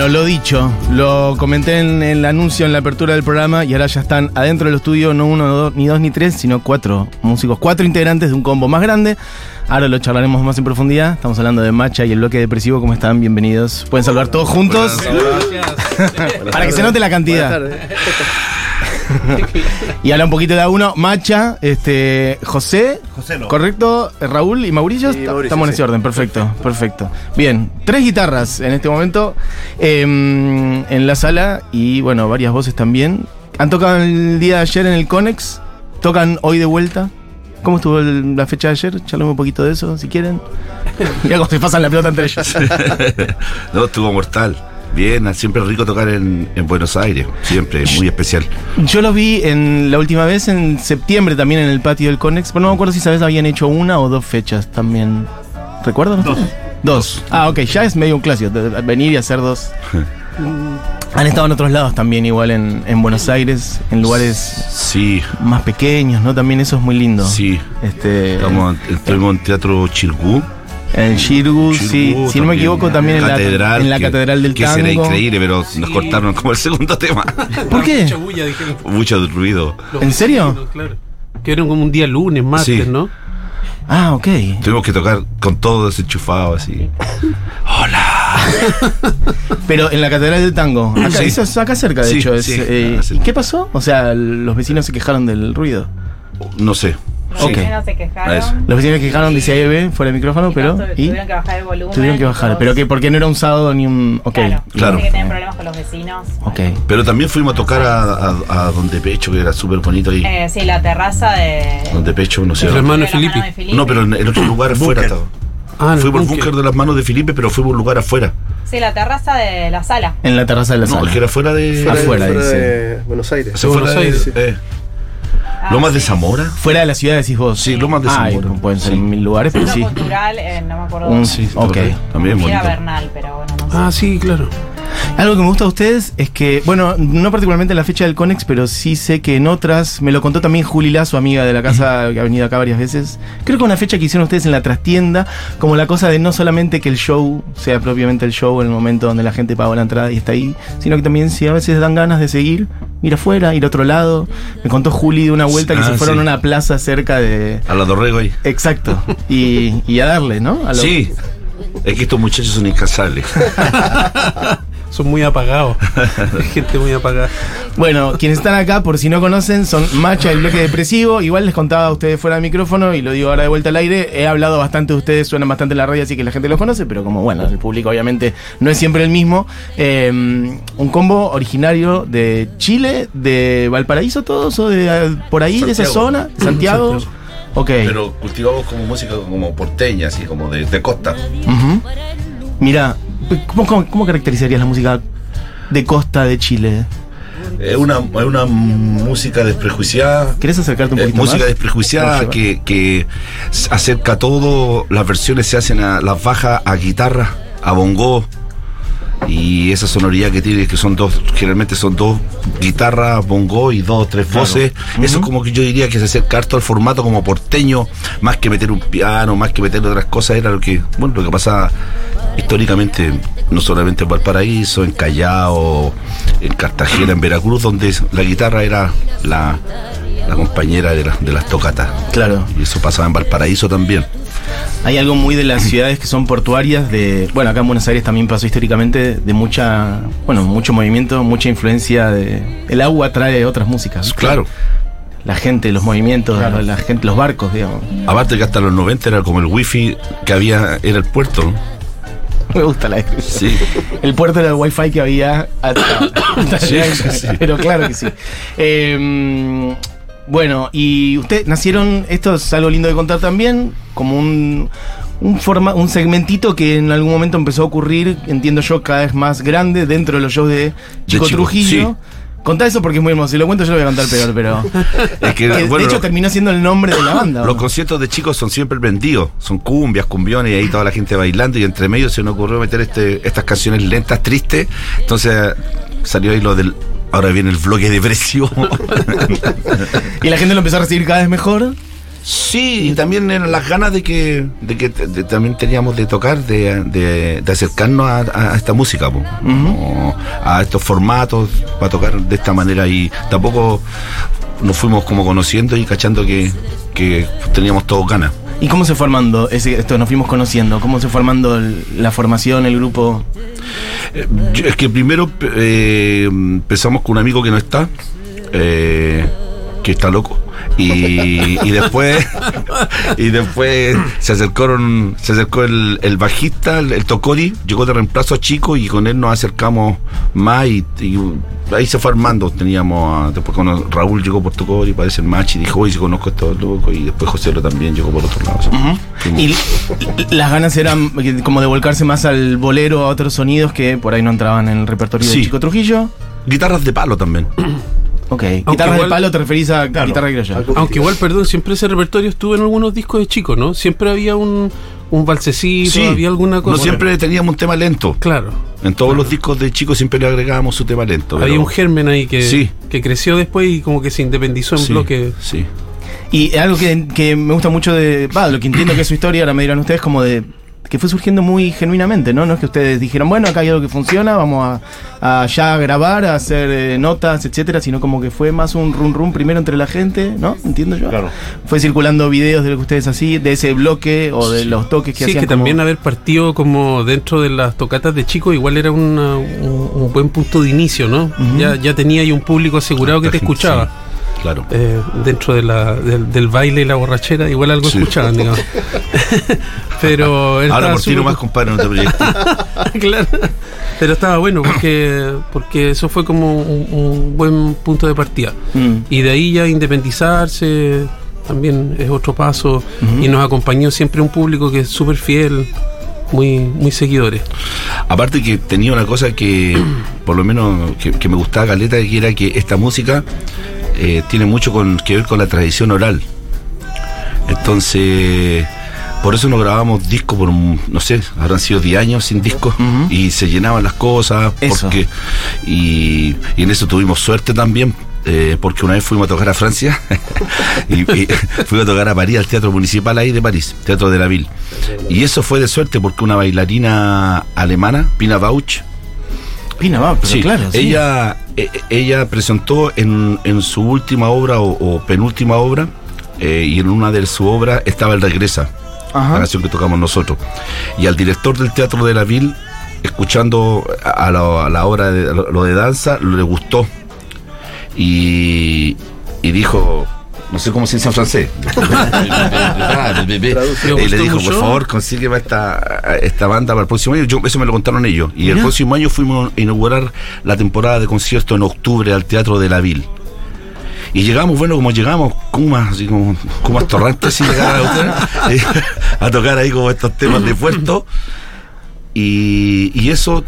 Bueno, lo dicho, lo comenté en, el anuncio, en la apertura del programa, y ahora ya están adentro del estudio, no uno, dos, ni dos, ni tres, sino cuatro músicos, cuatro integrantes de un combo más grande. Ahora lo charlaremos más en profundidad. Estamos hablando de Macha y el bloque depresivo. ¿Cómo están? Bienvenidos. Pueden saludar todos juntos. Para que se note la cantidad. y habla un poquito de a uno. Macha, este, José, correcto, Raúl y Mauricio. Estamos en ese orden, perfecto, perfecto. Bien, tres guitarras en este momento em, en la sala y bueno, varias voces también. Han tocado el día de ayer en el Conex, tocan hoy de vuelta. ¿Cómo estuvo la fecha de ayer? Charlame un poquito de eso, si quieren. Mira cómo se pasan la pelota entre ellos. no, estuvo mortal. Bien, siempre rico tocar en, Buenos Aires, siempre, muy especial. Yo lo vi en la última vez en septiembre también en el patio del Conex, pero no me acuerdo si sabes habían hecho una o dos fechas también. ¿Recuerdan? Dos. Dos. Ah, ok, ya es medio un clásico, venir y hacer dos. Han estado en otros lados también, igual en, Buenos Aires, en lugares sí. más pequeños, ¿no? También eso es muy lindo. Sí. Este, Estamos, estuvimos en Teatro Chirgú en Shirgu, sí. Si no me equivoco, también en, la, en la Catedral del que Tango. Que será increíble, pero nos cortaron como el segundo tema. ¿Por qué? Mucha bulla, Mucho ruido. ¿En serio? Claro. Que era como un día lunes, martes, ¿no? Ah, ok. Tuvimos que tocar con todo desenchufado así. ¡Hola! Pero en la Catedral del Tango. Acá, eso es acá cerca, de hecho. Eh, ¿Y qué pasó? O sea, los vecinos se quejaron del ruido. No sé. Los vecinos se quejaron. Los vecinos se quejaron, dice AEB, fuera de micrófono, pero. Tuvieron que bajar el volumen. Tuvieron que bajar. ¿Pero qué? Porque no era un sábado ni un. Ok. Claro. claro. que tienen problemas con los vecinos. Ok. Pero también fuimos a tocar a, a, Donde Pecho, que era súper bonito ahí. Eh, sí, la terraza de. Donde Pecho, no sé. El hermano de Felipe. No, pero en, otro lugar afuera estaba. Ah, fuimos al búnker de las manos de Felipe, pero fuimos a un lugar afuera. Sí, la terraza de la sala. En la terraza de la sala. No, que era fuera de. Afuera, de, Buenos Aires. Se fuera de, Aires. Eh. Ah, ¿Lomas de Zamora? Fuera de la ciudad decís vos. Sí, Lomas de Zamora. pueden ser en mil lugares, pero sí. cultural, eh, no me acuerdo. Un, sí, ok. También Era Bernal, pero bueno, no sé. Ah, sí, claro. Algo que me gusta a ustedes es que, bueno, no particularmente en la fecha del Conex, pero sí sé que en otras, me lo contó también Juli su amiga de la casa que ha venido acá varias veces. Creo que una fecha que hicieron ustedes en la trastienda, como la cosa de no solamente que el show sea propiamente el show en el momento donde la gente paga la entrada y está ahí, sino que también si a veces dan ganas de seguir, ir afuera, ir a otro lado. Me contó Juli de una vuelta que se ah, fueron a una plaza cerca de. A la Dorrego ahí. Exacto. Y, y a darle, ¿no? Sí. Es que estos muchachos son incasables. son muy apagados. gente muy apagada. Bueno, quienes están acá, por si no conocen, son Macha, el bloque depresivo. Igual les contaba a ustedes fuera de micrófono y lo digo ahora de vuelta al aire. He hablado bastante de ustedes, suenan bastante en la radio, así que la gente los conoce, pero como bueno, el público obviamente no es siempre el mismo. Eh, un combo originario de Chile, de Valparaíso todos, o de por ahí, de esa zona, Santiago. Pero cultivamos como música como porteña, así como de, costa. Mira, ¿cómo, caracterizarías la música de costa de Chile? Es una, una música desprejuiciada. ¿Quieres acercarte un poquito música desprejuiciada que, que acerca todo. Las versiones se hacen a las bajas a guitarra, a bongo, y esa sonoridad que tiene, que son dos, generalmente son dos guitarras, bongo y dos o tres voces, eso es como que yo diría que se acerca harto al formato como porteño, más que meter un piano, más que meter otras cosas, era lo que, bueno, lo que pasa históricamente, no solamente en Valparaíso, en Callao, en Cartagena, en Veracruz, donde la guitarra era la, compañera de, de las tocatas. Claro. Y eso pasaba en Valparaíso también. Hay algo muy de las ciudades que son portuarias, de, bueno, acá en Buenos Aires también pasó históricamente, de mucha, bueno, mucho movimiento, mucha influencia de... El agua trae otras músicas. Claro. La gente, los movimientos, la gente, los barcos, digamos. Aparte que hasta los 90 era como el wifi que había, era el puerto, Me gusta la descripción. Sí. El puerto era el wifi que había sí, Pero claro que sí. Eh, bueno, y usted nacieron, esto es algo lindo de contar también, como un, un, forma, un segmentito que en algún momento empezó a ocurrir, entiendo yo, cada vez más grande dentro de los shows de Chico, Trujillo. Contá eso porque es muy hermoso. Si lo cuento yo lo voy a contar peor, pero. Es que, de hecho terminó siendo el nombre de la banda. Los conciertos de chicos son siempre vendidos. Son cumbias, cumbiones y ahí toda la gente bailando. Y entre medio se nos ocurrió meter este, estas canciones lentas, tristes. Entonces salió ahí lo del Ahora viene el bloque depresivo. y la gente lo empezó a recibir cada vez mejor. Sí, y también eran las ganas de que, de que de- también teníamos de tocar, de, de- de acercarnos a, a esta música, a estos formatos, para tocar de esta manera y tampoco nos fuimos como conociendo y cachando que, que teníamos todos ganas. ¿Y cómo se fue ese, esto? Nos fuimos conociendo. ¿Cómo se fue la formación, el grupo? Eh, es que primero eh, empezamos con un amigo que no está, eh, que está loco. Y, y después y después se acercaron se acercó el, el bajista el, el Tocori llegó de reemplazo a Chico y con él nos acercamos más y, y ahí se fue armando teníamos a- después cuando Raúl llegó por Tocori parece el match y dijo oye si conozco a estos locos y después José Lo también llegó por otro lado Y las ganas eran como de volcarse más al bolero, a otros sonidos que por ahí no entraban en el repertorio de. Chico Trujillo. guitarras de palo también Ok. Guitarras de igual- palo te referís a guitarra criolla. Aunque igual, perdón, siempre ese repertorio estuvo en algunos discos de chicos, ¿no? Siempre había un, un valsecito, Sí, había alguna cosa. no siempre teníamos un tema lento Claro. En todos los discos de chicos siempre le agregábamos su tema lento. Había pero- un germen ahí que, Sí. que creció después y como que se independizó en Sí, bloque. Sí. Y algo que, que me gusta mucho de. Va, lo que entiendo que es su historia, ahora me dirán ustedes, como de. Que fue surgiendo muy genuinamente, ¿no? No es que ustedes dijeron, bueno, acá hay algo que funciona, vamos a, a ya grabar, a hacer eh, notas, etcétera, sino como que fue más un run run primero entre la gente, ¿no? Entiendo yo. Claro. Fue circulando videos de lo que ustedes así, de ese bloque o de los toques que Sí, hacían. que como- también haber partido como dentro de las tocatas de chicos igual era una- un, un buen punto de inicio, ¿no? ya, ya tenía ahí un público asegurado que te Sí, escuchaba. Claro. Eh, dentro de la, del, del baile y la borrachera, igual algo Sí. escuchaban, digamos. Pero él Ahora por ti nomás, compadre, no te proyectes. claro. Pero estaba bueno porque, porque eso fue como un, un buen punto de partida. Mm. Y de ahí ya independizarse también es otro paso. Y nos acompañó siempre un público que es súper fiel, muy, muy seguidores. Aparte que tenía una cosa que, por lo menos, que, que me gustaba Caleta, que era que esta música eh, tiene mucho con, que ver con la tradición oral. Entonces, por eso nos grabamos discos por, no sé, habrán sido 10 años sin discos y se llenaban las cosas. Eso. Porque, y, y en eso tuvimos suerte también. eh, porque una vez fuimos a tocar a Francia y, y fuimos a tocar a París, al Teatro Municipal ahí de París, Teatro de la Ville. Y eso fue de suerte porque una bailarina alemana, Pina Bausch, Pina, va, pero Sí, claro. ella, e- ella presentó en, en su última obra o, o penúltima obra, eh, y en una de sus obras estaba el Regresa, la canción que tocamos nosotros. Y al director del Teatro de la Ville, escuchando a, la, a la obra de lo, lo de danza, le gustó. Y, y dijo. No sé cómo se dice en francés. ¿Le y le dijo, mucho? por favor, consígueme esta, esta banda para el próximo año. Yo, eso me lo contaron ellos. Y el próximo año fuimos a inaugurar la temporada de conciertos en octubre al Teatro de la Ville. Y llegamos, bueno, como llegamos, Kumas, así como Kumas Torrantes, así llegaba a, eh, a tocar ahí como estos temas de puerto. Y, y eso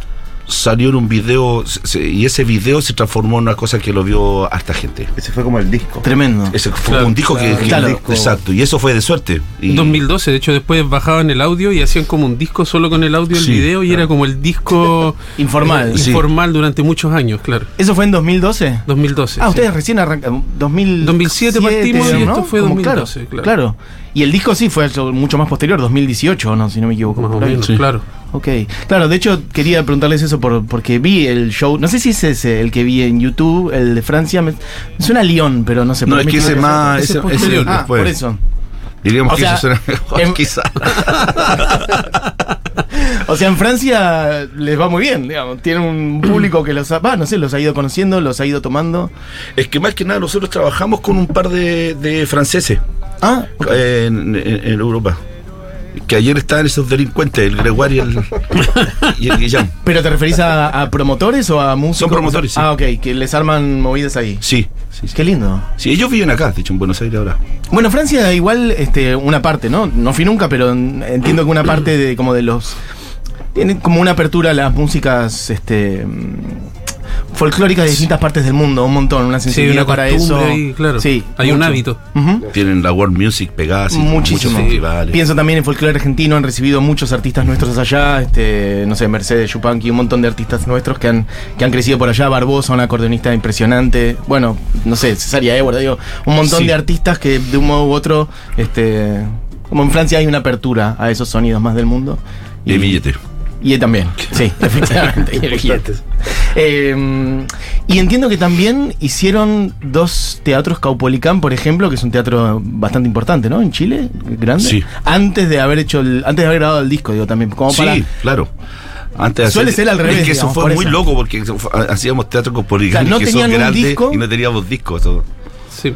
salió en un video, se- y ese video se transformó en una cosa que lo vio hasta gente. Ese fue como el disco. Tremendo. Ese fue Claro, un disco que, que- claro. exacto, y eso fue de suerte. Y, 2012, de hecho después bajaban el audio y hacían como un disco solo con el audio y el Sí, video y era como el disco Informal. eh, Sí. informal durante muchos años, claro. ¿Eso fue en 2012? 2012. Ah, sí. ustedes recién arrancaron. 2000 2007 partimos y esto fue 2012, claro, claro. Y el disco sí fue algo mucho más posterior, 2018, ¿no? Si no me equivoco. Más o por ahí. menos, Sí. claro. Ok. Claro, de hecho quería preguntarles eso por, porque vi el show. No sé si es ese el que vi en YouTube, el de Francia. Me, suena a Lyon, pero no sé. No, por es mí que ese más, ese ese, es posterior. ese Ah, después. por eso. Diríamos O que sea, eso suena mejor, en- quizá. O sea, en Francia les va muy bien, digamos. Tienen un público que los ha, no sé, los ha ido conociendo, los ha ido tomando. Es que más que nada nosotros trabajamos con un par de, de franceses Ah, eh, en, en- en Europa. Que ayer estaban esos delincuentes, el Gregoire y el, y el Guillán. ¿Pero te referís a, a promotores o a músicos? Son promotores, sí. Ah, ok, que les arman movidas ahí. Sí, sí, sí. Qué lindo. Sí, ellos viven acá, de hecho, en Buenos Aires ahora. Bueno, Francia igual, este, una parte, ¿no? No fui nunca, pero entiendo que una parte de como de los. Tiene como una apertura a las músicas, este. Folclóricas de distintas partes del mundo, un montón, una Sí, sensibilidad una para eso. ahí, claro. Sí, Hay un hábito. Tienen la world music pegada, así, Muchísimo. muchos festivales. Pienso también en folclore argentino, han recibido muchos artistas nuestros allá, este, no sé, Mercedes Yupanqui, un montón de artistas nuestros que han, que han crecido por allá, Barbosa, un acordeonista impresionante, bueno, no sé, Cesaria Évora, digo, un montón Sí. de artistas que de un modo u otro, este, como en Francia hay una apertura a esos sonidos más del mundo. Y billete. Y él también, sí, efectivamente. y. Eh, y entiendo que también hicieron dos teatros Caupolicán, por ejemplo, que es un teatro bastante importante, ¿no? En Chile, grande. Sí. Antes de haber hecho el, antes de haber grabado el disco, digo también. Como para, Sí, claro. Antes de Suele hacer- ser al revés, Es que eso digamos, fue muy eso. loco porque hacíamos teatro con Claro, no que son grandes disco. y no teníamos discos. Todo. Sí.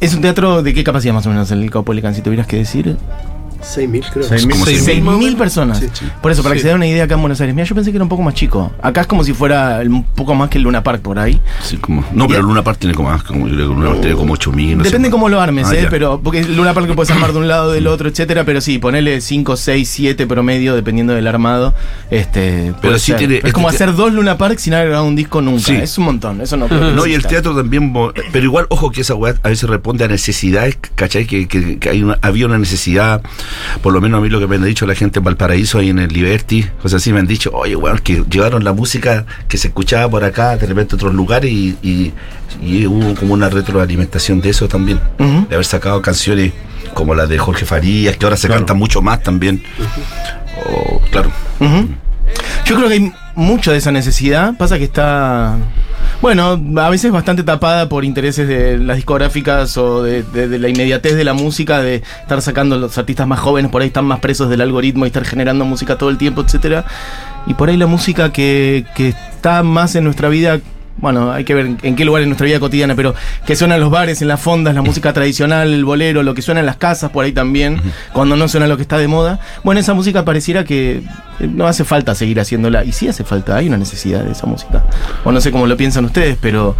¿Es un teatro de qué capacidad más o menos el Caupolicán, si tuvieras que decir? 6.000 creo. Seis mil. Como Seis si- mil más o 6.000 menos. personas. Sí. Por eso, para que Sí. se den una idea acá en Buenos Aires. Mira, yo pensé que era un poco más chico. Acá es como si fuera el- un poco más que el Luna Park por ahí. Sí, como, no, pero Luna Park tiene como más, como, yo creo que Luna Park tiene como 8000. no Depende cómo lo armes, Ah, ¿eh? ya. Pero, porque Luna Park lo puedes armar de un lado, del otro, etcétera, pero sí, ponele 5, 6, 7 promedio, dependiendo del armado. Este, puede sí tiene- es este como hacer dos Luna Park sin haber grabado un disco nunca. Sí. Es un montón, eso no No, y el teatro también, pero igual, ojo que esa weá a veces responde a necesidades, ¿cachai? Que, que- que hay una, había una necesidad, por lo menos a mí lo que me han dicho la gente en Valparaíso, ahí en el Liberty, cosas así, me han dicho, oye, weón, que llevaron la música que se escuchaba por acá, de repente a otros lugares, y, y- y hubo como una retroalimentación de eso también, de haber sacado canciones como las de Jorge Farías, que ahora se cantan mucho más también. O, claro. Yo creo que hay mucha de esa necesidad. Pasa que está. Bueno, a veces bastante tapada por intereses de las discográficas o de, de- de la inmediatez de la música, de estar sacando los artistas más jóvenes, por ahí están más presos del algoritmo y estar generando música todo el tiempo, etcétera. Y por ahí la música que, que está más en nuestra vida, bueno, hay que ver en qué lugar en nuestra vida cotidiana, pero que suena en los bares, en las fondas, la música tradicional, el bolero, lo que suena en las casas, por ahí también, cuando no suena lo que está de moda. Bueno, esa música pareciera que eh, no hace falta seguir haciéndola. Y sí hace falta, hay una necesidad de esa música. O no sé cómo lo piensan ustedes, pero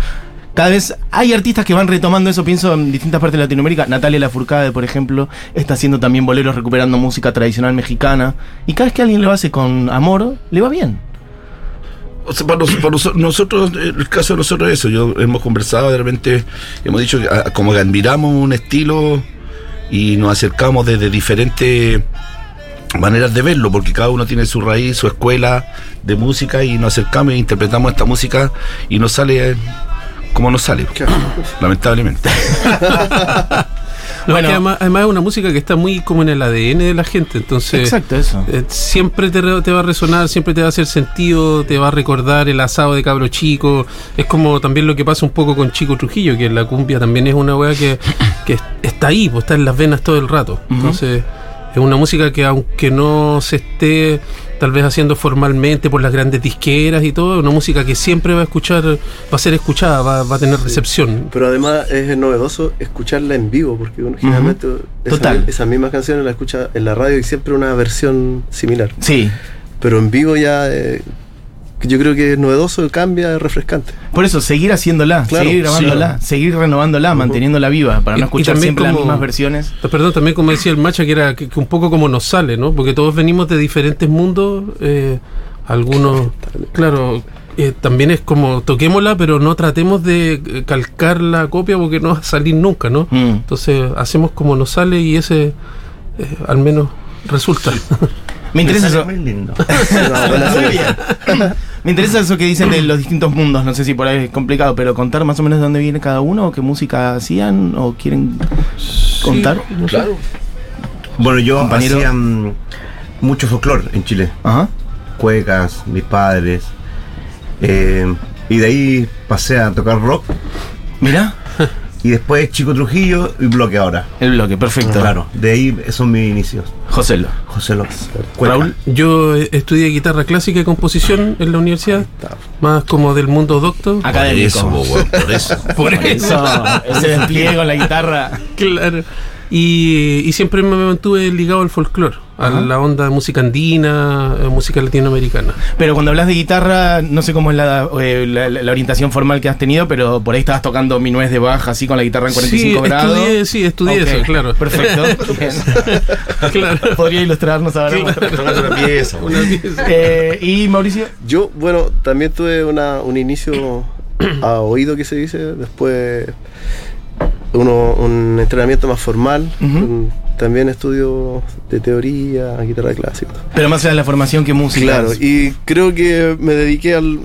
cada vez hay artistas que van retomando eso, pienso en distintas partes de Latinoamérica. Natalia Lafourcade, por ejemplo, está haciendo también boleros recuperando música tradicional mexicana. Y cada vez que alguien lo hace con amor, le va bien. O sea, para, nos- para noso- nosotros, el caso de nosotros es eso, yo hemos conversado, de repente hemos dicho que ah, como que admiramos un estilo y nos acercamos desde diferentes maneras de verlo, porque cada uno tiene su raíz, su escuela de música y nos acercamos e interpretamos esta música y nos sale como nos sale, lamentablemente. No, Bueno. es que además, además es una música que está muy como en el ADN de la gente, entonces Exacto, eso. eh, siempre te, re- te va a resonar, siempre te va a hacer sentido, te va a recordar el asado de cabro chico. Es como también lo que pasa un poco con Chico Trujillo, que la cumbia también es una weá que, que está ahí, pues está en las venas todo el rato. Entonces es una música que aunque no se esté tal vez haciendo formalmente por las grandes disqueras y todo, es una música que siempre va a escuchar, va a ser escuchada, va, va a tener recepción. Pero además es novedoso escucharla en vivo, porque uno generalmente esa, Total. esas mismas canciones la escucha en la radio y siempre una versión similar. Sí. Pero en vivo ya eh, yo creo que es novedoso, cambia, es refrescante. Por eso, seguir haciéndola, Claro, seguir grabándola, sí. seguir renovándola, manteniéndola viva, para Y- no escuchar siempre las mismas versiones. Perdón, también como decía el Macha, que era que, que un poco como nos sale, ¿no? Porque todos venimos de diferentes mundos, eh, algunos, claro, eh, también es como toquémosla, pero no tratemos de eh, calcar la copia porque no va a salir nunca, ¿no? Mm. Entonces hacemos como nos sale y ese eh, al menos resulta. Me interesa eso. Muy lindo. Una buena Muy selección. bien. Me interesa eso que dicen de los distintos mundos. No sé si por ahí es complicado, pero contar más o menos de dónde viene cada uno, o qué música hacían, o quieren contar. Claro. Bueno, yo Compañero. hacía mm, mucho folclore en Chile. Ajá. Cuecas, mis padres. eh, y de ahí pasé a tocar rock. Mira, Y después Chico Trujillo y Bloque ahora. el bloque, perfecto. Claro, de ahí son mis inicios. José Lo. José López. Raúl. Yo eh, estudié guitarra clásica y composición en la universidad, más como del mundo docto. Por Académico. eso, po, weón, por eso. Por eso, ese despliegue con la guitarra. Claro. Y, y siempre me mantuve ligado al folclore, a la onda de música andina, eh, música latinoamericana. Pero cuando hablas de guitarra, no sé cómo es la, eh, la- la orientación formal que has tenido, pero por ahí estabas tocando minués de baja así con la guitarra en 45 sí, grados. Estudié, sí, estudié Ok, eso, claro. Perfecto. Claro. Podría ilustrarnos ahora. Una pieza. Una pieza. Eh, y Mauricio, Yo, bueno, también tuve una, un inicio a oído que se dice, después uno, un entrenamiento más formal, un- también estudio de teoría, guitarra clásica. pero más allá de la formación que música. Claro, y creo que me dediqué al,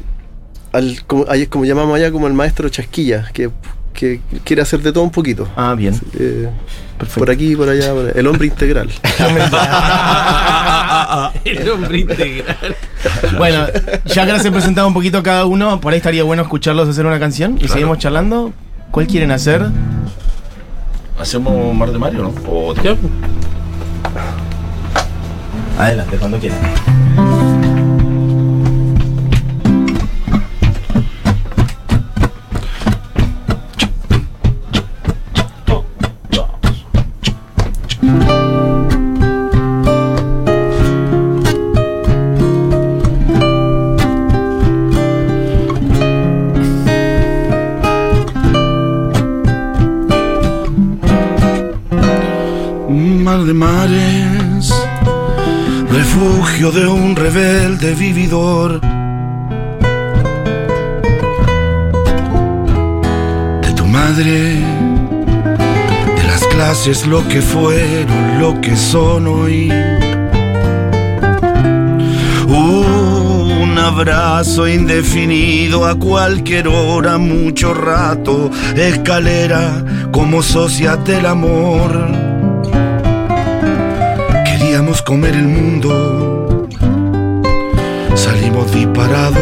al como, como llamamos allá, como el maestro chasquilla, que, que quiere hacer de todo un poquito. Ah, bien. Eh, Perfecto. por aquí, por allá, por allá. el hombre integral. El hombre integral. Bueno, ya que les he presentado un poquito a cada uno, por ahí estaría bueno escucharlos hacer una canción y seguimos charlando. ¿Cuál quieren hacer? ¿Hacemos Mar de Mario, no? O Adelante, cuando quieran. Mares, refugio de un rebelde vividor. De tu madre, de las clases lo que fueron, lo que son hoy. Un abrazo indefinido a cualquier hora, mucho rato, escalera como sociedad del amor. Comer el mundo, salimos disparados.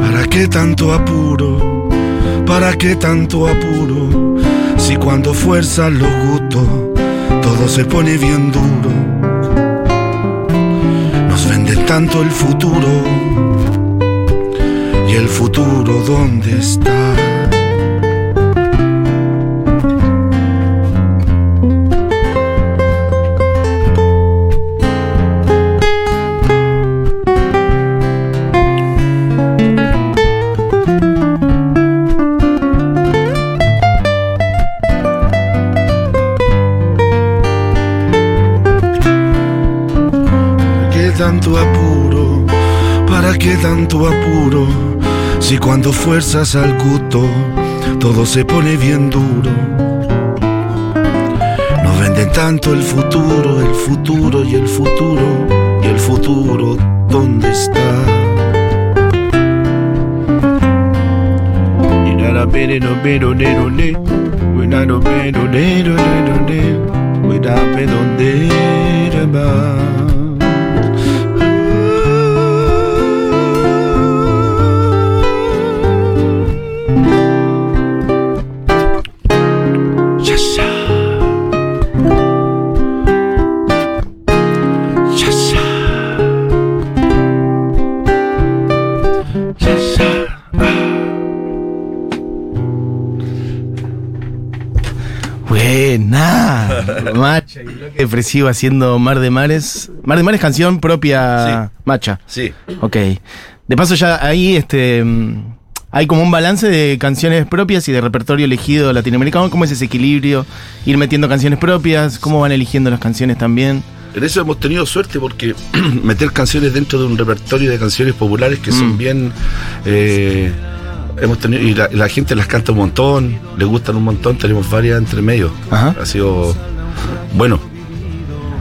¿Para qué tanto apuro? ¿Para qué tanto apuro? Si cuando fuerzan los gustos, todo se pone bien duro. Nos venden tanto el futuro. ¿Y el futuro dónde está? Tanto apuro? ¿Para qué tanto apuro? Si cuando fuerzas al gusto todo se pone bien duro. Nos venden tanto el futuro, el futuro y el futuro y el futuro, ¿dónde está? Buena. Depresivo haciendo Mar de Mares. Mar de Mares, canción propia Macha. Sí. Ok. De paso ya ahí este mm, hay como un balance de canciones propias y de repertorio elegido latinoamericano. ¿Cómo es ese equilibrio? Ir metiendo canciones propias, cómo van eligiendo las canciones también. En eso hemos tenido suerte porque meter canciones dentro de un repertorio de canciones populares que son Mm. bien. eh, hemos tenido, y la, la gente las canta un montón, le gustan un montón, tenemos varias entre medio. Ajá. Ha sido bueno.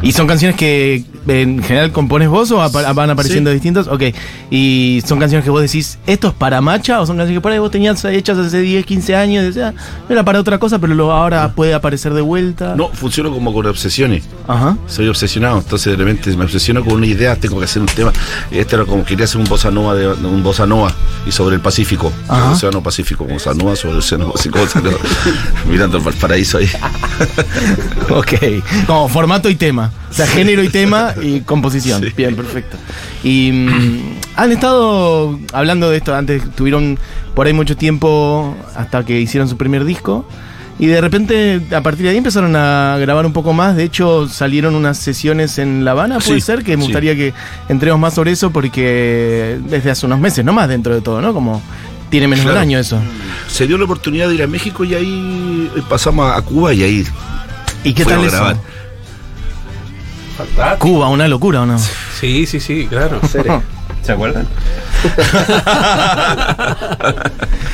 ¿Y son canciones que en general compones vos o apa- van apareciendo distintos? Ok. ¿Y son canciones que vos decís, esto es para Macha o son canciones que por ahí vos tenías hechas hace 10, 15 años? Decías, era para otra cosa, pero lo, ahora puede aparecer de vuelta. No, funciono como con obsesiones. Ajá. Soy obsesionado, entonces de repente me obsesiono con una idea, tengo que hacer un tema. Este era como quería hacer un bossa nova de, un bossa nova y sobre el Pacífico, Ajá. el océano Pacífico, bossa nova sobre el océano Pacífico, mirando el Valparaíso ahí. Ok. Como formato y tema. O sea, género y tema y composición. Sí. Bien, perfecto. Y mm, han estado hablando de esto antes, tuvieron por ahí mucho tiempo hasta que hicieron su primer disco. Y de repente, a partir de ahí empezaron a grabar un poco más. De hecho, salieron unas sesiones en La Habana, puede Sí, ser, que me sí. gustaría que entremos más sobre eso porque desde hace unos meses, no más dentro de todo, ¿no? Como tiene menos de un Claro. año eso. Se dio la oportunidad de ir a México y ahí pasamos a Cuba y ahí ¿Y qué tal eso? grabar. Fantástico. Cuba, una locura, ¿o no? Sí, sí, sí, claro. ¿Se acuerdan?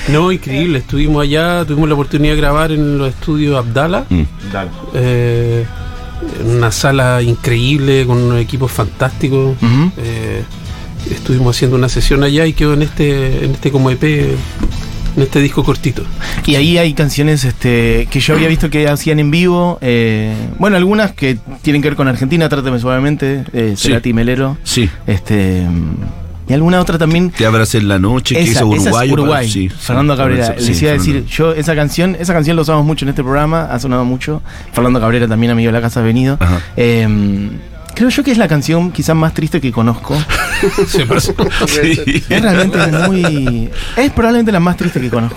No, increíble. Estuvimos allá, tuvimos la oportunidad de grabar en los estudios Abdala. Mm. Eh, en una sala increíble con unos equipos fantásticos. Eh, estuvimos haciendo una sesión allá y quedó en este, en este como EP, en este disco cortito. Y ahí hay canciones este, que yo había visto que hacían en vivo. eh, bueno, algunas que tienen que ver con Argentina, Trátame Suavemente, eh, Sí. Cerati Melero. Sí. Este, y alguna otra también. Te abracé en la noche, que Esa, hizo esa es. Uruguay, sí, Fernando sí, Cabrera. sí, Les iba a decir, yo esa canción, esa canción la usamos mucho en este programa, ha sonado mucho. Fernando Cabrera también, amigo de la casa, ha venido. Ajá. Eh, creo yo que es la canción quizás más triste que conozco. Se pasó. Sí. Es realmente muy. Es probablemente la más triste que conozco.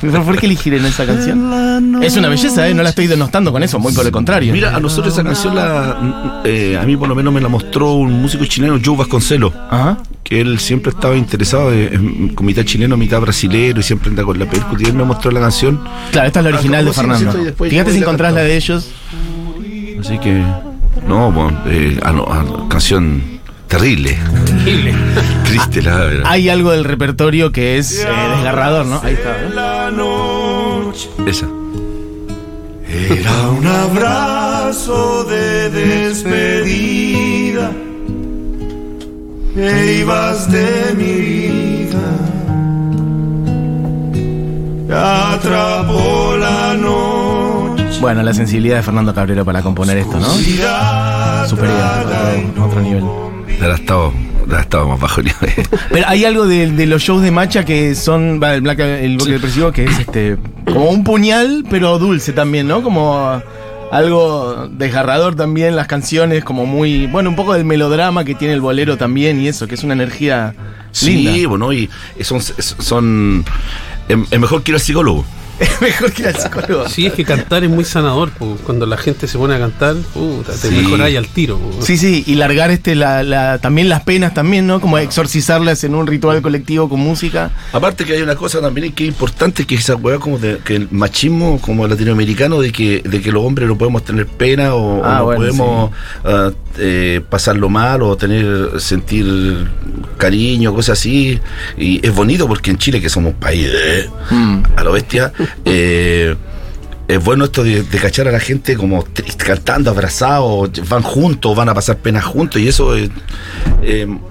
Pero ¿Por qué elegir en esa canción? Es una belleza, ¿eh? No la estoy denostando con eso, muy por el contrario. Mira, a nosotros esa canción, la, eh, a mí por lo menos me la mostró un músico chileno, Joe Vasconcelos, Ajá. que él siempre estaba interesado de- en, con mitad chileno, mitad brasilero y siempre anda con la percusión. Y él me mostró la canción, Claro, esta es la original de Ah, ¿cómo se Fernando. Fíjate si encontrás la de ellos. así que, no, bueno, eh, ah, no, ah, canción terrible, Increíble. triste la verdad. Hay algo del repertorio que es eh, desgarrador, ¿no? Ahí está. ¿eh? Esa. Era un abrazo de despedida. E ibas de mi vida. Atrapó la noche. Bueno, la sensibilidad de Fernando Cabrera para componer esto, ¿no? Superior, otro, otro nivel. Ahora estaba, ahora estaba más bajo nivel. Pero hay algo de, de los shows de Macha que son, el, Black, el bloque depresivo, que es este como un puñal, pero dulce también, ¿no? Como algo desgarrador también, las canciones, como muy, bueno, un poco del melodrama que tiene el bolero también y eso, que es una energía Sí, linda. bueno, y son, son es mejor que ir al psicólogo. Es mejor que el psicólogo. Sí, es que cantar es muy sanador. po. Cuando la gente se pone a cantar, puta, te Sí. mejoráis al tiro. po. Sí, sí, y largar este la, la- también las penas también, ¿no? Como exorcizarlas en un ritual colectivo con música. Aparte que hay una cosa también que es importante, que es esa hueá como de, que el machismo como latinoamericano de que, de que los hombres no podemos tener pena o, o Ah, no bueno, podemos ah, eh, pasarlo mal o tener sentir cariño, cosas así. Y es bonito porque en Chile, que somos un país de- Mm. a lo bestia, eh, es bueno esto de, de cachar a la gente como cantando, abrazados, van juntos, van a pasar penas juntos y eso es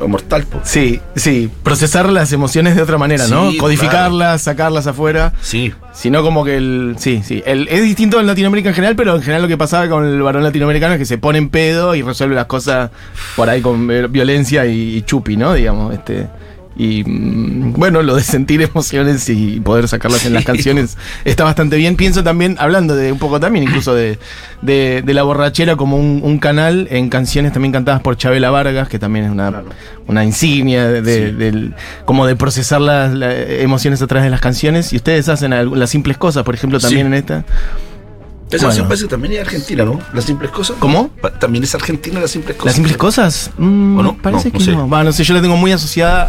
mortal. po. Sí, sí, procesar las emociones de otra manera, ¿no? Codificarlas, sacarlas afuera. Sí. Sino como que el. Sí, sí. El, es distinto en Latinoamérica en general, pero en general lo que pasaba con el varón latinoamericano es que se pone en pedo y resuelve las cosas por ahí con eh, violencia y, y chupi, ¿no? Digamos, este. Y mm, bueno, lo de sentir emociones y poder sacarlas en las canciones está bastante bien. Pienso también, hablando de un poco también, incluso de, de, de la borrachera como un, un canal en canciones también cantadas por Chabela Vargas, que también es una, una insignia de, de- del- como de procesar las, las emociones a través de las canciones. Y ustedes hacen las simples cosas, por ejemplo, también Sí. en esta. Esa Bueno. parece que también es argentina, ¿no? Las simples cosas. ¿Cómo? También es argentina las simples cosas. ¿Las simples cosas? Mm, ¿O no? Parece No, no que sé. no. Va, no sé, yo la tengo muy asociada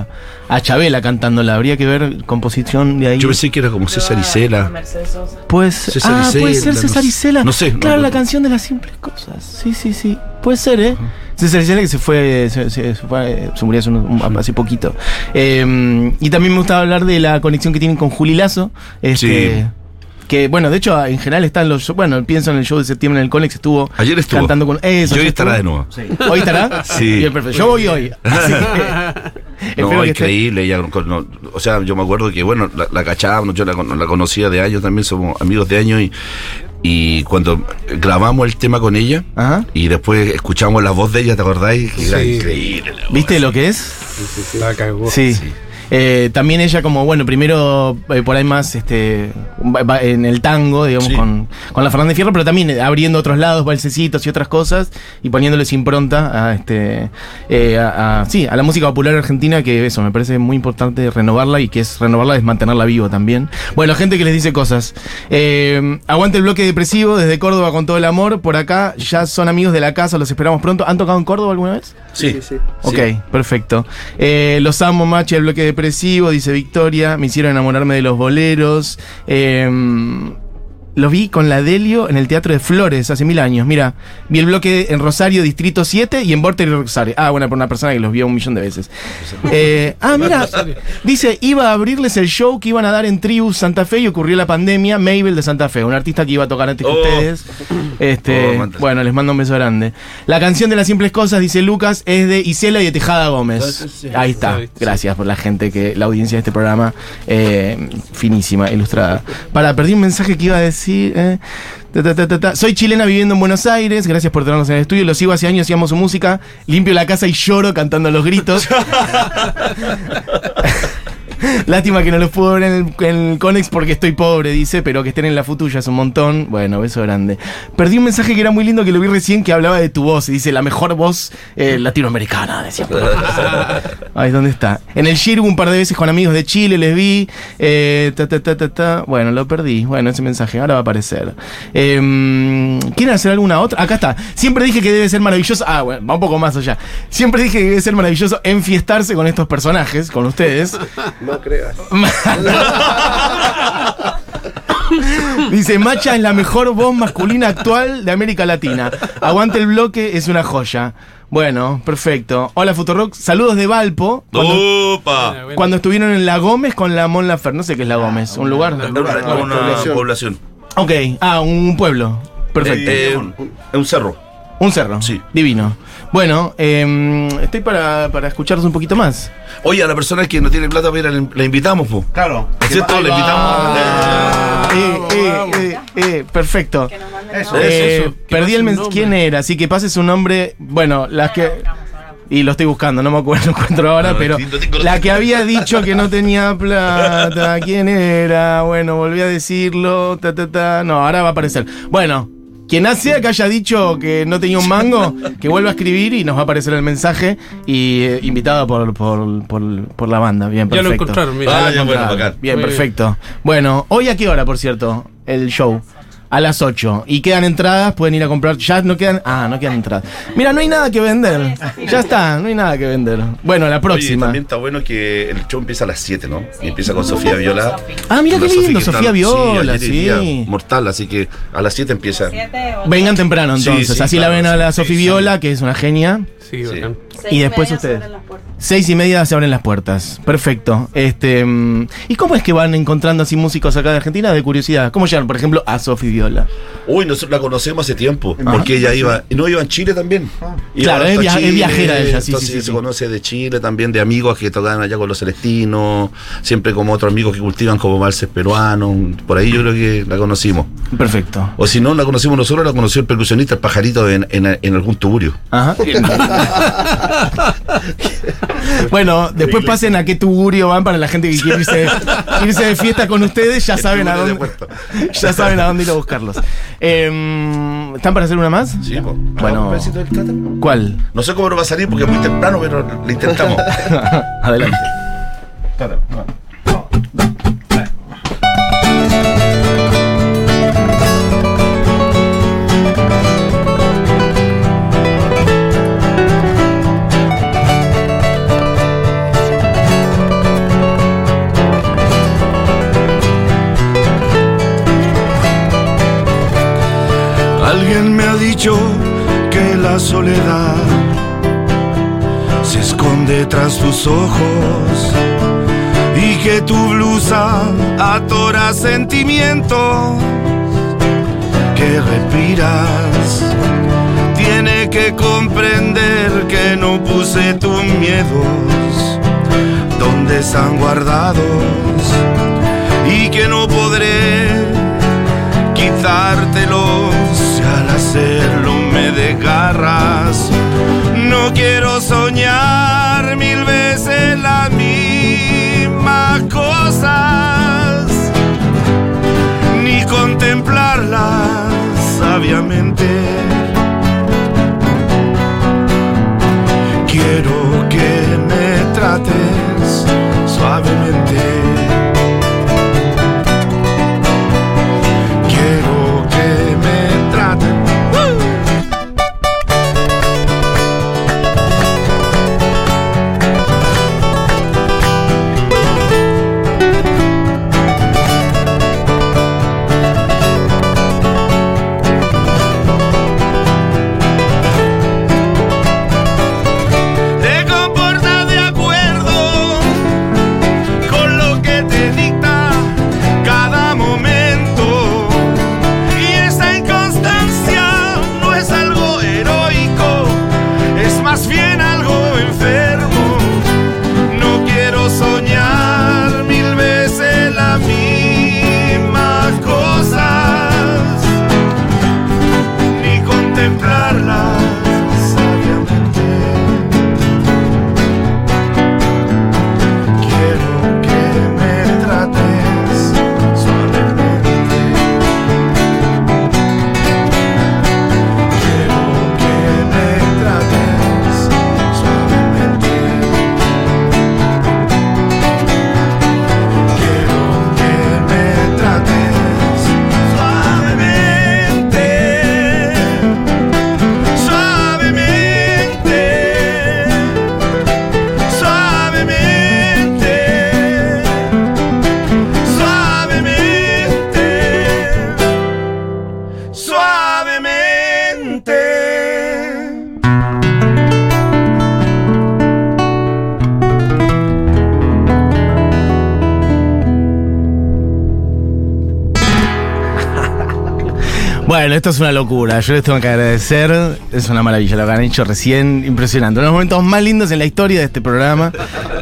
a, a Chabela cantándola. Habría que ver composición de ahí. Yo pensé que era como César Isela. Mercedes Sosa. Pues, César ah, puede Isela, ser César sé. Isela. No sé, Claro, la canción de las simples cosas. Sí, sí, sí. Puede ser, ¿eh? César Isela que se fue, se, se- se fue, se murió hace, un- hace poquito. Eh, y también me gustaba hablar de la conexión que tienen con Juli Lazo. Este, Sí. Que bueno, de hecho, en general están los. Bueno, pienso en el show de septiembre en el Conex, estuvo Ayer estuvo. cantando con. Eso, y hoy estará de nuevo. ¿Hoy estará? Sí. Bien, perfecto. Yo voy hoy. Así que, No, increíble. ella no, o sea, yo me acuerdo que, bueno, la, la cachábamos, yo la, con- la conocía de años también, somos amigos de años. Y, y cuando grabamos el tema con ella, Ajá. y después escuchamos la voz de ella, ¿te acordáis? Que era Sí. increíble. la voz. ¿Viste lo que es? La cagó. Sí. Eh, también ella como, bueno, primero eh, por ahí más este, en el tango, digamos, Sí. con, con la Fernández Fierro, pero también abriendo otros lados, balsecitos y otras cosas, y poniéndoles impronta a este eh, a, a- sí, a la música popular argentina, que eso, me parece muy importante renovarla y que es renovarla es mantenerla vivo también. Bueno, gente que les dice cosas. Eh, aguante el bloque depresivo desde Córdoba con todo el amor. Por acá ya son amigos de la casa, los esperamos pronto. ¿Han tocado en Córdoba alguna vez? Sí. sí. Ok, perfecto. Eh, los amo, machi, el bloque depresivo, dice Victoria. Me hicieron enamorarme de los boleros. Eh, lo vi con la Delio en el Teatro de Flores hace mil años. Mira, vi el bloque en Rosario, Distrito 7 y en Vorter y Rosario. Ah, bueno, por una persona que los vio un millón de veces. Eh, ah, mira, dice, iba a abrirles el show que iban a dar en Tribus Santa Fe y ocurrió la pandemia. Mabel de Santa Fe, un artista que iba a tocar antes que Oh. ustedes. Este, Oh, bueno, les mando un beso grande. La canción de las simples cosas, dice Lucas, es de Isela y de Tejada Gómez. Ahí está. Gracias por la gente que, la audiencia de este programa, eh, finísima, ilustrada. Para, perdí un mensaje que iba a decir. Eh. Soy chilena viviendo en Buenos Aires. Gracias por tenernos en el estudio. Lo sigo hace años amo su música. Limpio la casa y lloro cantando los gritos. Lástima que no los puedo ver en el, en el Conex porque estoy pobre, dice, pero que estén en la futuya es un montón. Bueno, beso grande. Perdí un mensaje que era muy lindo que lo vi recién que hablaba de tu voz. Y dice, la mejor voz eh, latinoamericana, decía. Ay, ¿dónde está? En el Shirgu un par de veces con amigos de Chile les vi. eh, ta, ta, ta, ta, ta. Bueno, lo perdí. Bueno, ese mensaje ahora va a aparecer. Em, ¿Quieren hacer alguna otra? Acá está. Siempre dije que debe ser maravilloso. Ah, bueno, va un poco más allá. Siempre dije que debe ser maravilloso enfiestarse con estos personajes, con ustedes. No creas. Dice, Macha es la mejor voz masculina actual de América Latina. Aguante el bloque, es una joya. Bueno, perfecto. Hola Futurock, saludos de Valpo. Cuando, ¡Opa! cuando estuvieron en La Gómez con la Mon Lafer, no sé qué es La Gómez, un lugar. Una, una población. población. Ok, ah, un pueblo. Perfecto. Eh, es un cerro. un cerro. sí. Divino. Bueno, em, estoy para, para escucharos un poquito más. Oye, a la persona que no tiene plata, mira, le, le invitamos, po. Claro. ¿Es cierto? Le invitamos. Eh, eh, eh, eh, perfecto. Que nos manden Eso. Eh, eso, que perdí el un mens- nombre. ¿Quién era? Así que pase su nombre. Bueno, las que. Y lo estoy buscando, no me acuerdo, no encuentro ahora, No, pero sí, no tengo la- la que había dicho que no tenía plata, ¿quién era? Bueno, volví a decirlo, ta, ta, ta. No, ahora va a aparecer. Bueno, quien sea que haya dicho que no tenía un mango, que vuelva a escribir y nos va a aparecer el mensaje y eh, invitado por, por, por, por la banda. Bien, Ya perfecto. lo encontraron, mira. Ah, Ya lo ya, bueno, Muy bien. perfecto. Bueno, hoy a qué hora, por cierto, el show. A las 8. Y quedan entradas, pueden ir a comprar. Ya no quedan. Ah, no quedan entradas. Mira, no hay nada que vender. Ya está, no hay nada que vender. Bueno, la Oye, próxima. también está bueno que el show empieza a las 7, ¿no? Y empieza con Sofía Viola. Ah, mira qué lindo, Sofía Viola, sí. mortal, así que a las 7 empieza. Vengan temprano entonces. sí, Así claro, la ven a la sí, Sofía sí. Viola, que es una genia. Sí. Seis y después media ustedes. sobre las puertas. Seis y media se abren las puertas. Perfecto. Este, mm, ¿Y cómo es que van encontrando así músicos acá de Argentina? De curiosidad. ¿Cómo llegan, por ejemplo, a Sofía Viola? Uy, nosotros la conocemos hace tiempo, porque ella iba, no iba en Chile también. Iba Claro, es viajera ella, sí, entonces sí, sí, se sí. conoce de Chile también, de amigos que tocaban allá con los celestinos, siempre como otros amigos que cultivan como valses peruanos, por ahí yo creo que la conocimos. Perfecto. O si no la conocimos nosotros, la conoció el percusionista, el pajarito, en, en- en algún tuburio. Ajá. bueno, después pasen a qué tugurio van para la gente que quiere irse, irse de fiesta con ustedes, ya saben a dónde. Puerto. Ya saben a dónde ir a buscarlos. Em, ¿Están para hacer una más? Sí. Bueno. ¿Un pedacito del Tata? ¿Cuál? No sé cómo no va a salir porque es muy temprano, pero lo intentamos. Adelante. Soledad se esconde tras tus ojos y que tu blusa atora sentimientos que respiras. Tiene que comprender que no puse tus miedos donde están guardados y que no podré quitártelos al hacerlo me no quiero soñar mil veces las mismas cosas, ni contemplarlas sabiamente. Quiero que me trates suavemente. Bueno, esto es una locura. Yo les tengo que agradecer. Es una maravilla lo que han hecho recién. Impresionante. Uno de los momentos más lindos en la historia de este programa.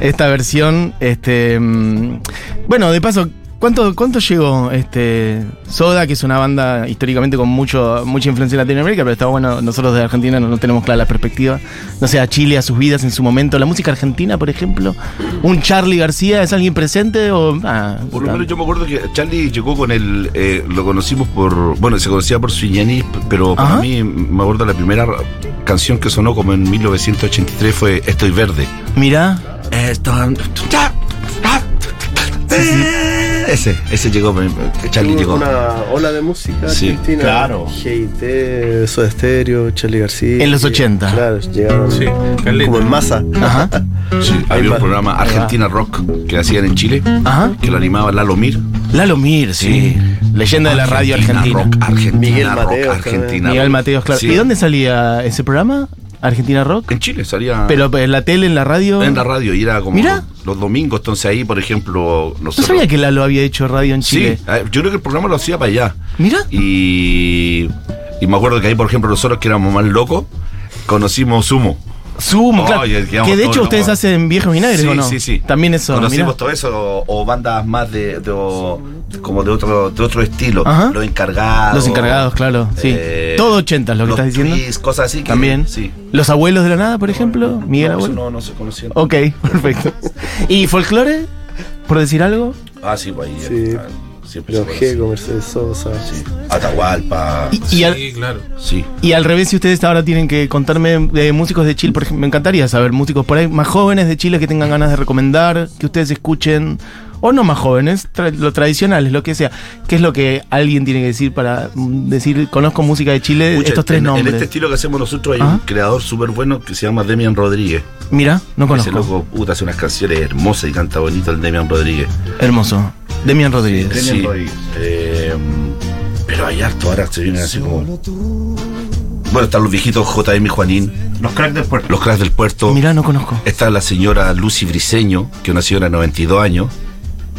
Esta versión. Este. mm, Bueno, de paso. ¿Cuánto, ¿Cuánto llegó este Soda, que es una banda históricamente con mucho, mucha influencia en Latinoamérica, pero está bueno, nosotros de Argentina no, no tenemos clara la perspectiva. No sé, a Chile, a sus vidas en su momento. La música argentina, por ejemplo. ¿Un Charlie García es alguien presente o...? Ah, Por lo menos yo me acuerdo que Charlie llegó con el. eh, lo conocimos por. Bueno, se conocía por su Ñaní, pero para Ajá. mí, me acuerdo la primera canción que sonó como en 1983 fue Estoy Verde. Mirá. Estoy. Ese, ese llegó. Charlie llegó. Una ola de música Sí, argentina. claro. GIT, Soda Stereo, Charlie García. En los que- 80. Claro, llegaron Sí, como en masa. Ajá. Sí, había un programa Argentina Rock que hacían en Chile, Ajá. que lo animaba Lalo Mir. Lalo Mir, sí. Leyenda de la radio argentina. Rock, Argentina Miguel Rock, Mateos Argentina. Miguel. Mateos, claro. Sí. ¿Y dónde salía ese programa? ¿Argentina Rock? En Chile salía. Pero en la tele, en la radio. en la radio y era como Mira. los, los domingos, entonces ahí, por ejemplo, No nosotros. sabía que Lalo había hecho radio en Sí, Chile. eh, yo creo que el programa lo hacía para allá. Mira. Y, y me acuerdo que ahí, por ejemplo, nosotros que éramos más locos, conocimos Sumo. Sumo, claro. Oye, quedamos que de hecho ustedes hacen viejos vinagres, sí, ¿o no? sí, sí. También eso. Conocimos mirá. todo eso, o, o bandas más de, de- o- como de otro, de otro estilo. Ajá. Los encargados. Los encargados, claro. Sí. eh, Todo 80 lo que los estás diciendo. Cosas así. que- También. Sí. Los abuelos de la nada, por ejemplo. Miguel No, eso Abuelo. no, no se conocían. Ok, perfecto. ¿Y folclore? ¿Por decir algo? Ah, sí, pues ahí. Sí. Ah, Siempre Los. Gego, Mercedes Sosa. Sí. Atahualpa. Y, y Sí, al, claro. Sí. y al revés, si ustedes ahora tienen que contarme de músicos de Chile, por ejemplo, me encantaría saber músicos por ahí más jóvenes de Chile que tengan ganas de recomendar, que ustedes escuchen, o no más jóvenes, tra- lo tradicional, lo que sea. ¿Qué es lo que alguien tiene que decir para mm, decir, conozco música de Chile, Pucha, estos tres en, nombres? En este estilo que hacemos nosotros hay un creador súper bueno que se llama Demian Rodríguez. Mira, no Ese conozco. loco, puta, hace unas canciones hermosas y canta bonito el Demian Rodríguez. Hermoso. Demian Rodríguez. Demian Sí. Rodríguez. Eh, pero hay harto, ahora se vienen así como. Bueno, están los viejitos JM y Juanín, Los cracks del puerto. los cracks del puerto. Mira, no conozco. Está la señora Lucy Briseño, que es una señora de 92 años,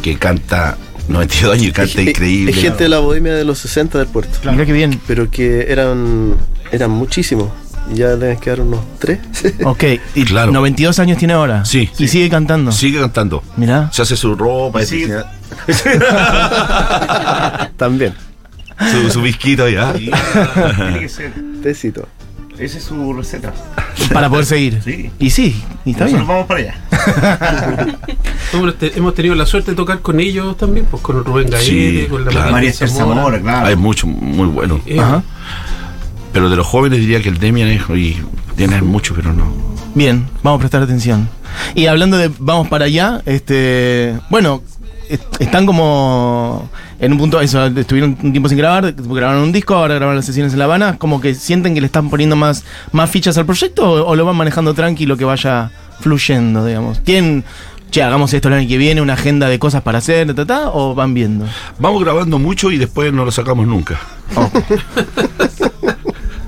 que canta 92 años y canta Es- increíble. Es gente de la bohemia de los 60 del puerto. Mira qué bien. Pero que eran eran muchísimos. Y ya deben quedar unos tres. Ok, y Claro. 92 años tiene ahora. Sí. Y sigue cantando. Sigue cantando. Mira. Se hace su ropa, Sí. También. su, su bisquito ya. Tiene que ser. Tecito. Esa es su receta. Para poder seguir. Sí. Y sí, y está Nosotros bien. vamos para allá. Hombre, te- hemos tenido la suerte de tocar con ellos también, pues con Rubén Gaete, Sí, con la claro. María María Esther Zamora, claro. Hay mucho, muy bueno. Eh, Ajá. Pero de los jóvenes diría que el Demian es. Y tiene mucho, pero no. Bien, vamos a prestar atención. Y hablando de vamos para allá, este, bueno, est- están como en un punto, eso, estuvieron un tiempo sin grabar, grabaron un disco, ahora grabaron las sesiones en La Habana, como que sienten que le están poniendo más, más fichas al proyecto o, o lo van manejando tranquilo que vaya fluyendo, digamos. ¿Tienen, che, hagamos esto el año que viene, una agenda de cosas para hacer, ta, ta, o van viendo? Vamos grabando mucho y después no lo sacamos nunca.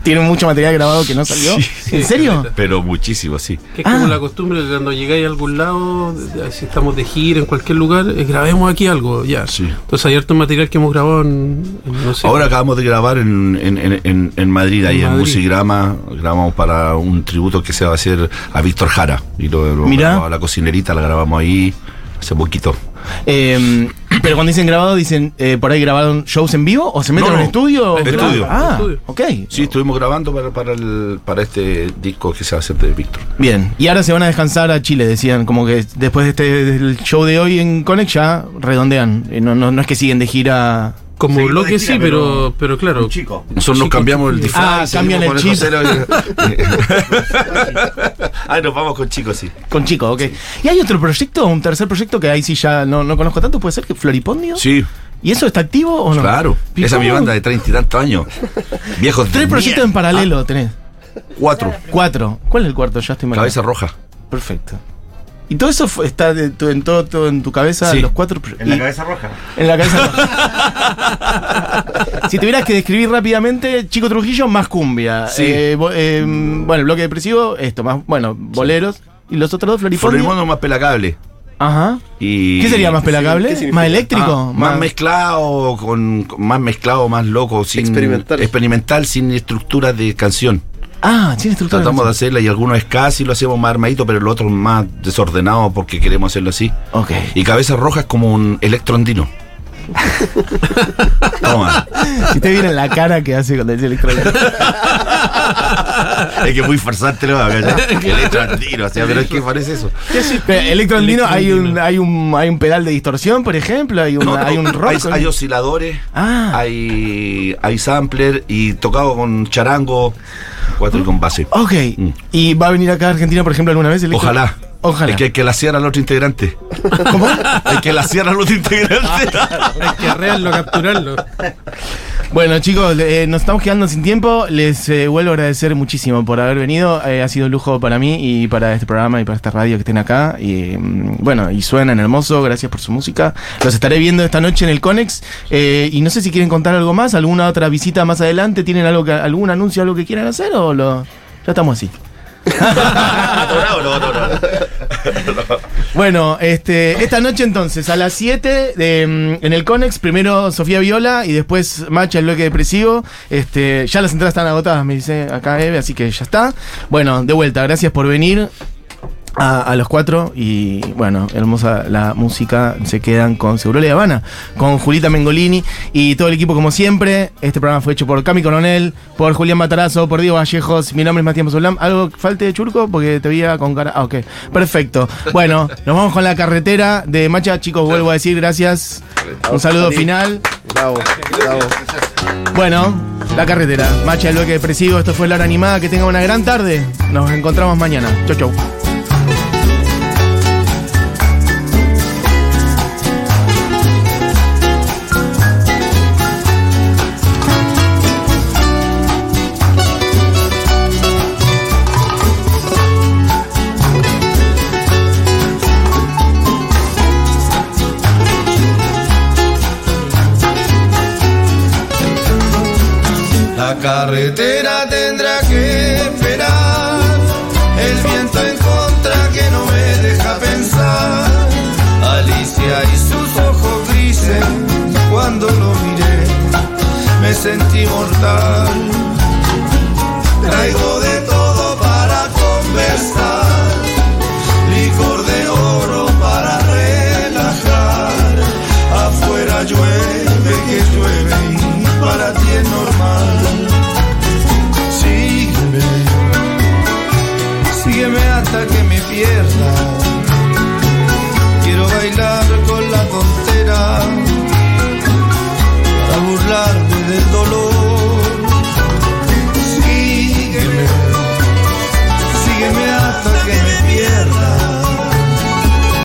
¿Tienen mucho material grabado que no salió? ¿En serio? Pero muchísimo, sí. Que es como Ah. la costumbre que cuando llegáis a algún lado, si estamos de gira en cualquier lugar, eh, grabemos aquí algo, ya. Sí. Entonces hay harto material que hemos grabado en, en, no sé. Ahora acabamos de grabar en, en, en- en- en Madrid, ahí En. Musigrama, grabamos para un tributo que se va a hacer a Víctor Jara. Y lo, lo grabamos a la cocinerita la grabamos ahí hace poquito. Eh, pero cuando dicen grabado, dicen eh, por ahí grabaron shows en vivo o se meten No, en un estudio. En estudio. Ah, Estudio. ok. Sí, estuvimos grabando para, para, el, para este disco que se va a hacer de Víctor. Bien, y ahora se van a descansar a Chile, decían, como que después de este del show de hoy en Conex ya redondean. Eh, No, no, no es que siguen de gira. Como Seguimos lo de que gira, sí, pero, pero claro. Un chico. Nosotros nos Chico, cambiamos el disfraz. Ah, cambian el chip. Ay, nos vamos con chicos, sí. Con chicos, ok. ¿Y hay otro proyecto, un tercer proyecto que ahí sí ya no, no conozco tanto? ¿Puede ser que Floripondio? Sí, ¿Y eso está activo o no? claro. ¿Y Esa es mi banda de treinta y tantos años. Viejos. Tres proyectos en paralelo tenés. Ah, Cuatro. Cuatro. ¿Cuál es el cuarto? Ya estoy mal. Cabeza roja. Perfecto. ¿Y todo eso fue- está de tu- en todo, todo en tu cabeza, Sí. los cuatro En la cabeza roja. En la cabeza. si tuvieras que describir rápidamente, Chico Trujillo más cumbia. Sí. Eh, bo- eh, bueno, bloque depresivo, esto, más, bueno, boleros. Y los otros dos, Floripondio. Florimondo más pelacable. Ajá. Y ¿Qué sería más pelacable? ¿Más eléctrico? Ah, más mezclado, con, con- más mezclado, más loco, sin Experimental. experimental, sin estructuras de canción. Ah, tiene estructura. Tratamos de hacerla y algunos es casi lo hacemos más armadito, pero el otro más desordenado porque queremos hacerlo así. Ok. Y cabeza roja es como un electrondino. Toma. Si te viera la cara que hace cuando dice electrónico. es que es muy farsante lo Electrondino, o sea, pero es que parece eso. Electrondino, hay un, hay un hay un pedal de distorsión, por ejemplo, hay un, No, no, hay un rock. hay, hay osciladores, Ah. hay, hay sampler y tocado con charango, y con base. Ok. Mm. ¿Y va a venir acá a Argentina, por ejemplo, alguna vez? Ojalá. Ojalá. Es que hay que lasear al otro integrante. ¿Cómo? Hay que lasear al otro integrante. Hay que arrearlo, capturarlo. Bueno, chicos, eh, nos estamos quedando sin tiempo. Les eh, vuelvo a agradecer muchísimo por haber venido. Eh, ha sido un lujo para mí y para este programa y para esta radio que estén acá. Y mm, bueno, y suenan hermoso. Gracias por su música. Los estaré viendo esta noche en el Conex. Eh, y no sé si quieren contar algo más, alguna otra visita más adelante. ¿Tienen algo algún anuncio, algo que quieran hacer o lo, ya estamos así? No, no, no, no. Bueno, este, esta noche entonces, a las 7 de, mm, en el Conex, primero Sofía Viola y después Macha, el bloque depresivo. Este, ya las entradas están agotadas, me dice acá Eve, así que ya está. Bueno, de vuelta, gracias por venir. A, a los cuatro y bueno, hermosa la música, se quedan con Seguro de Habana, con Julita Mengolini y todo el equipo como siempre. Este programa fue hecho por Cami Coronel, por Julián Matarazo, por Diego Vallejos, mi nombre es Matías Mosolam. ¿Algo que falte de Churco? Porque te veía con cara... Ah, ok, perfecto. Bueno, nos vamos con la carretera de Macha, chicos, vuelvo a decir gracias. Un saludo final. Bravo, bravo. Bueno, la carretera, Macha, el bloque depresivo, esto fue la hora animada, que tenga una gran tarde. Nos encontramos mañana. Chau, chau.